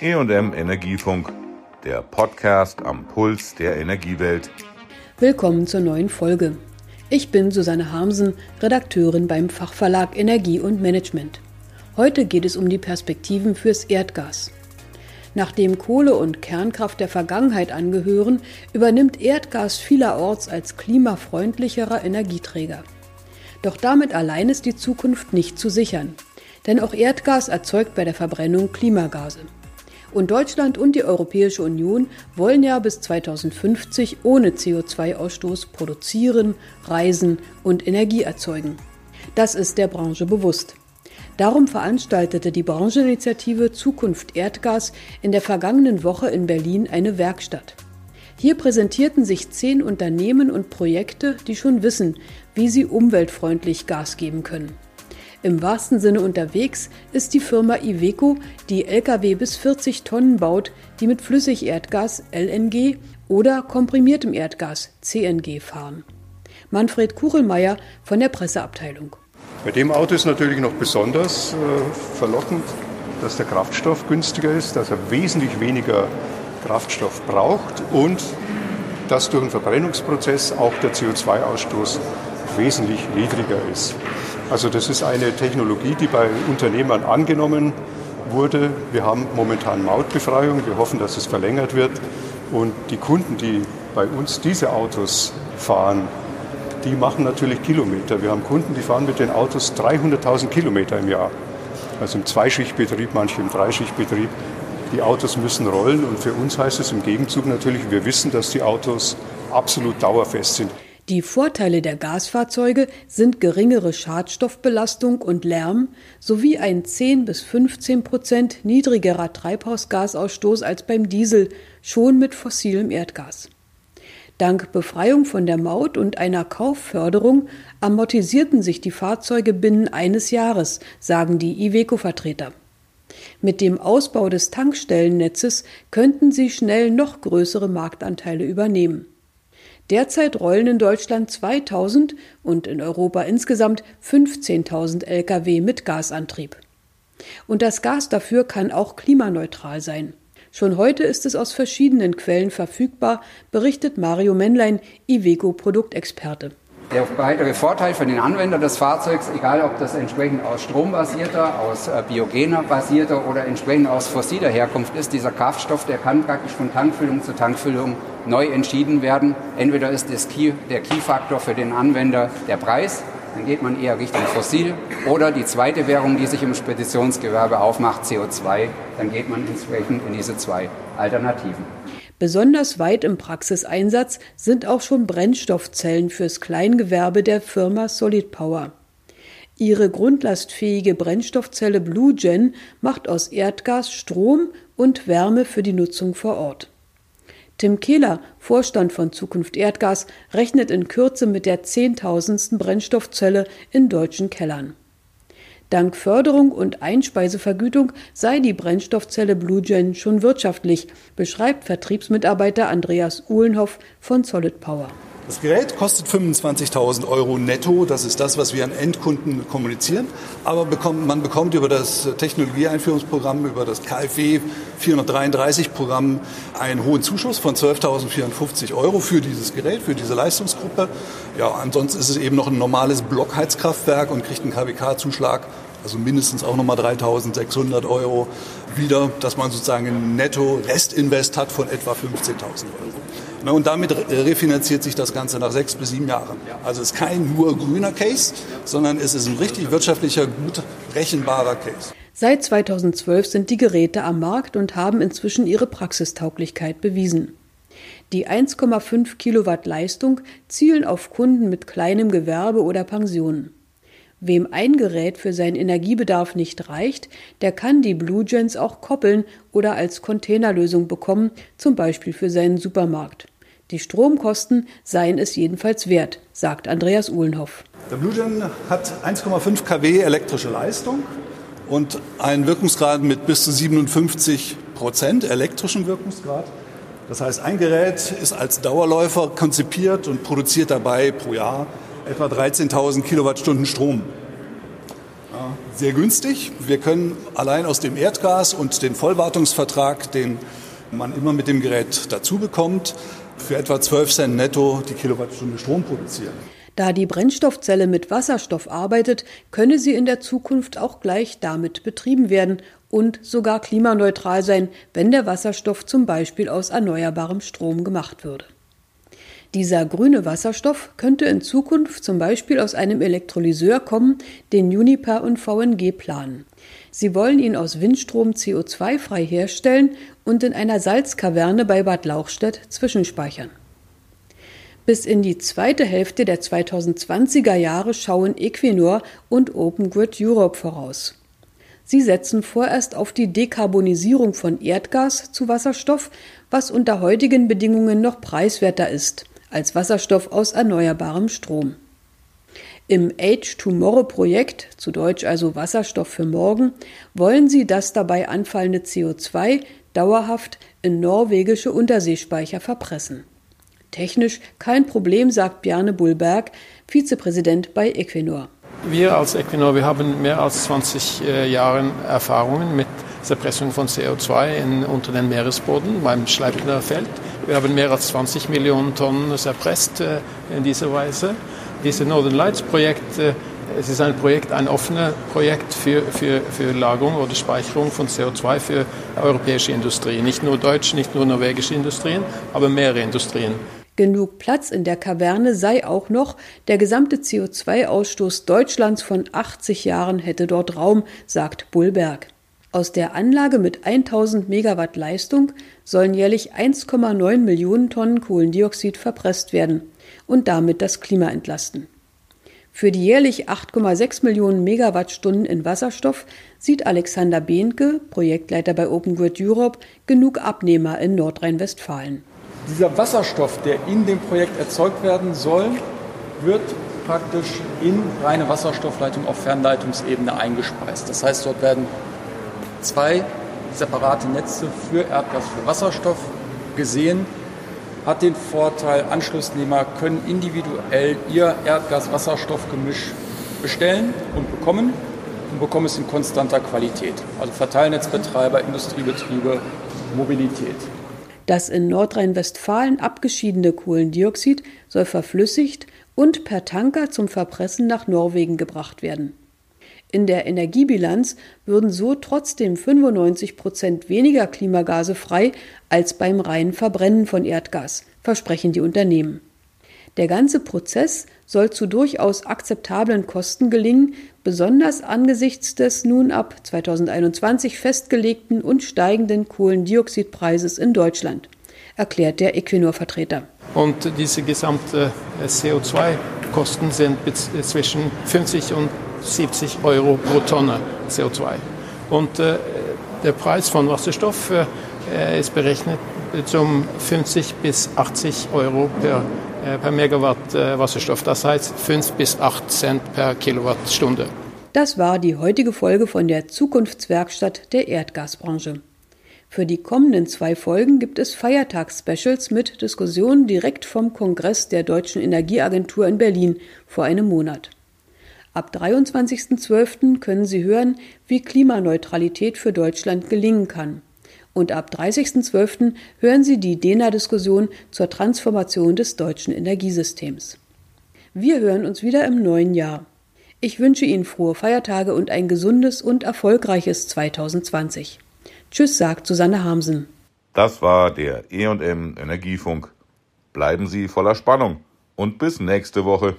EM Energiefunk, der Podcast am Puls der Energiewelt. Willkommen zur neuen Folge. Ich bin Susanne Harmsen, Redakteurin beim Fachverlag Energie und Management. Heute geht es um die Perspektiven fürs Erdgas. Nachdem Kohle und Kernkraft der Vergangenheit angehören, übernimmt Erdgas vielerorts als klimafreundlicherer Energieträger. Doch damit allein ist die Zukunft nicht zu sichern. Denn auch Erdgas erzeugt bei der Verbrennung Klimagase. Und Deutschland und die Europäische Union wollen ja bis 2050 ohne CO2-Ausstoß produzieren, reisen und Energie erzeugen. Das ist der Branche bewusst. Darum veranstaltete die Brancheninitiative Zukunft Erdgas in der vergangenen Woche in Berlin eine Werkstatt. Hier präsentierten sich zehn Unternehmen und Projekte, die schon wissen, wie sie umweltfreundlich Gas geben können. Im wahrsten Sinne unterwegs ist die Firma Iveco, die Lkw bis 40 Tonnen baut, die mit Flüssigerdgas LNG oder komprimiertem Erdgas CNG fahren. Manfred Kuchelmeier von der Presseabteilung. Bei dem Auto ist natürlich noch besonders äh, verlockend, dass der Kraftstoff günstiger ist, dass er wesentlich weniger Kraftstoff braucht und dass durch den Verbrennungsprozess auch der CO2-Ausstoß wesentlich niedriger ist. Also das ist eine Technologie, die bei Unternehmern angenommen wurde. Wir haben momentan Mautbefreiung. Wir hoffen, dass es verlängert wird. Und die Kunden, die bei uns diese Autos fahren, die machen natürlich Kilometer. Wir haben Kunden, die fahren mit den Autos 300.000 Kilometer im Jahr. Also im Zweischichtbetrieb, manche im Dreischichtbetrieb. Die Autos müssen rollen und für uns heißt es im Gegenzug natürlich, wir wissen, dass die Autos absolut dauerfest sind. Die Vorteile der Gasfahrzeuge sind geringere Schadstoffbelastung und Lärm sowie ein 10 bis 15 Prozent niedrigerer Treibhausgasausstoß als beim Diesel, schon mit fossilem Erdgas. Dank Befreiung von der Maut und einer Kaufförderung amortisierten sich die Fahrzeuge binnen eines Jahres, sagen die Iveco-Vertreter. Mit dem Ausbau des Tankstellennetzes könnten sie schnell noch größere Marktanteile übernehmen. Derzeit rollen in Deutschland 2000 und in Europa insgesamt 15.000 Lkw mit Gasantrieb. Und das Gas dafür kann auch klimaneutral sein. Schon heute ist es aus verschiedenen Quellen verfügbar, berichtet Mario Männlein, Iveco-Produktexperte. Der weitere Vorteil für den Anwender des Fahrzeugs, egal ob das entsprechend aus strombasierter, aus äh, biogener basierter oder entsprechend aus fossiler Herkunft ist, dieser Kraftstoff, der kann praktisch von Tankfüllung zu Tankfüllung neu entschieden werden. Entweder ist Key, der Key-Faktor für den Anwender der Preis, dann geht man eher Richtung Fossil, oder die zweite Währung, die sich im Speditionsgewerbe aufmacht, CO2, dann geht man entsprechend in diese zwei Alternativen. Besonders weit im Praxiseinsatz sind auch schon Brennstoffzellen fürs Kleingewerbe der Firma Solid Power. Ihre grundlastfähige Brennstoffzelle BlueGen macht aus Erdgas Strom und Wärme für die Nutzung vor Ort. Tim Kehler, Vorstand von Zukunft Erdgas, rechnet in Kürze mit der zehntausendsten Brennstoffzelle in deutschen Kellern. Dank Förderung und Einspeisevergütung sei die Brennstoffzelle BlueGen schon wirtschaftlich, beschreibt Vertriebsmitarbeiter Andreas Uhlenhoff von Solid Power. Das Gerät kostet 25.000 Euro netto. Das ist das, was wir an Endkunden kommunizieren. Aber bekommt, man bekommt über das Technologieeinführungsprogramm, über das KfW 433 Programm einen hohen Zuschuss von 12.450 Euro für dieses Gerät, für diese Leistungsgruppe. Ja, ansonsten ist es eben noch ein normales Blockheizkraftwerk und kriegt einen KWK-Zuschlag also mindestens auch nochmal 3.600 Euro wieder, dass man sozusagen ein Netto-Restinvest hat von etwa 15.000 Euro. Und damit refinanziert sich das Ganze nach sechs bis sieben Jahren. Also es ist kein nur grüner Case, sondern es ist ein richtig wirtschaftlicher, gut rechenbarer Case. Seit 2012 sind die Geräte am Markt und haben inzwischen ihre Praxistauglichkeit bewiesen. Die 1,5 Kilowatt Leistung zielen auf Kunden mit kleinem Gewerbe oder Pensionen. Wem ein Gerät für seinen Energiebedarf nicht reicht, der kann die BlueGens auch koppeln oder als Containerlösung bekommen, zum Beispiel für seinen Supermarkt. Die Stromkosten seien es jedenfalls wert, sagt Andreas Uhlenhoff. Der BlueGen hat 1,5 kW elektrische Leistung und einen Wirkungsgrad mit bis zu 57 Prozent elektrischen Wirkungsgrad. Das heißt, ein Gerät ist als Dauerläufer konzipiert und produziert dabei pro Jahr etwa 13.000 Kilowattstunden Strom. Sehr günstig. Wir können allein aus dem Erdgas und den Vollwartungsvertrag, den man immer mit dem Gerät dazu bekommt, für etwa 12 Cent netto die Kilowattstunde Strom produzieren. Da die Brennstoffzelle mit Wasserstoff arbeitet, könne sie in der Zukunft auch gleich damit betrieben werden und sogar klimaneutral sein, wenn der Wasserstoff zum Beispiel aus erneuerbarem Strom gemacht würde. Dieser grüne Wasserstoff könnte in Zukunft zum Beispiel aus einem Elektrolyseur kommen, den Uniper und VNG planen. Sie wollen ihn aus Windstrom CO2-frei herstellen und in einer Salzkaverne bei Bad Lauchstädt zwischenspeichern. Bis in die zweite Hälfte der 2020er Jahre schauen Equinor und Open Grid Europe voraus. Sie setzen vorerst auf die Dekarbonisierung von Erdgas zu Wasserstoff, was unter heutigen Bedingungen noch preiswerter ist als Wasserstoff aus erneuerbarem Strom. Im Age Tomorrow Projekt, zu Deutsch also Wasserstoff für morgen, wollen sie das dabei anfallende CO2 dauerhaft in norwegische Unterseespeicher verpressen. Technisch kein Problem, sagt Bjarne Bullberg, Vizepräsident bei Equinor. Wir als Equinor, wir haben mehr als 20 äh, Jahre Erfahrungen mit Zerpressung von CO2 in, unter den Meeresboden beim Schleipner Feld. Wir haben mehr als 20 Millionen Tonnen erpresst äh, in dieser Weise. Dieses Northern Lights Projekt, äh, es ist ein Projekt, ein offenes Projekt für, für, für Lagerung oder Speicherung von CO2 für europäische Industrie. Nicht nur deutsche, nicht nur norwegische Industrien, aber mehrere Industrien. Genug Platz in der Kaverne sei auch noch, der gesamte CO2-Ausstoß Deutschlands von 80 Jahren hätte dort Raum, sagt Bullberg. Aus der Anlage mit 1000 Megawatt Leistung sollen jährlich 1,9 Millionen Tonnen Kohlendioxid verpresst werden und damit das Klima entlasten. Für die jährlich 8,6 Millionen Megawattstunden in Wasserstoff sieht Alexander Behnke, Projektleiter bei Open Grid Europe, genug Abnehmer in Nordrhein-Westfalen. Dieser Wasserstoff, der in dem Projekt erzeugt werden soll, wird praktisch in reine Wasserstoffleitung auf Fernleitungsebene eingespeist. Das heißt, dort werden zwei separate Netze für Erdgas, für Wasserstoff gesehen. Hat den Vorteil, Anschlussnehmer können individuell ihr Erdgas-Wasserstoff-Gemisch bestellen und bekommen und bekommen es in konstanter Qualität. Also Verteilnetzbetreiber, Industriebetriebe, Mobilität. Das in Nordrhein-Westfalen abgeschiedene Kohlendioxid soll verflüssigt und per Tanker zum Verpressen nach Norwegen gebracht werden. In der Energiebilanz würden so trotzdem 95 Prozent weniger Klimagase frei als beim reinen Verbrennen von Erdgas, versprechen die Unternehmen. Der ganze Prozess soll zu durchaus akzeptablen Kosten gelingen, besonders angesichts des nun ab 2021 festgelegten und steigenden Kohlendioxidpreises in Deutschland, erklärt der Equinor-Vertreter. Und diese gesamte CO2-Kosten sind zwischen 50 und 70 Euro pro Tonne CO2. Und äh, der Preis von Wasserstoff äh, ist berechnet zum 50 bis 80 Euro per, äh, per Megawatt äh, Wasserstoff. Das heißt 5 bis 8 Cent per Kilowattstunde. Das war die heutige Folge von der Zukunftswerkstatt der Erdgasbranche. Für die kommenden zwei Folgen gibt es Feiertagsspecials mit Diskussionen direkt vom Kongress der Deutschen Energieagentur in Berlin vor einem Monat. Ab 23.12. können Sie hören, wie Klimaneutralität für Deutschland gelingen kann. Und ab 30.12. hören Sie die DENA-Diskussion zur Transformation des deutschen Energiesystems. Wir hören uns wieder im neuen Jahr. Ich wünsche Ihnen frohe Feiertage und ein gesundes und erfolgreiches 2020. Tschüss, sagt Susanne Hamsen. Das war der EM Energiefunk. Bleiben Sie voller Spannung und bis nächste Woche.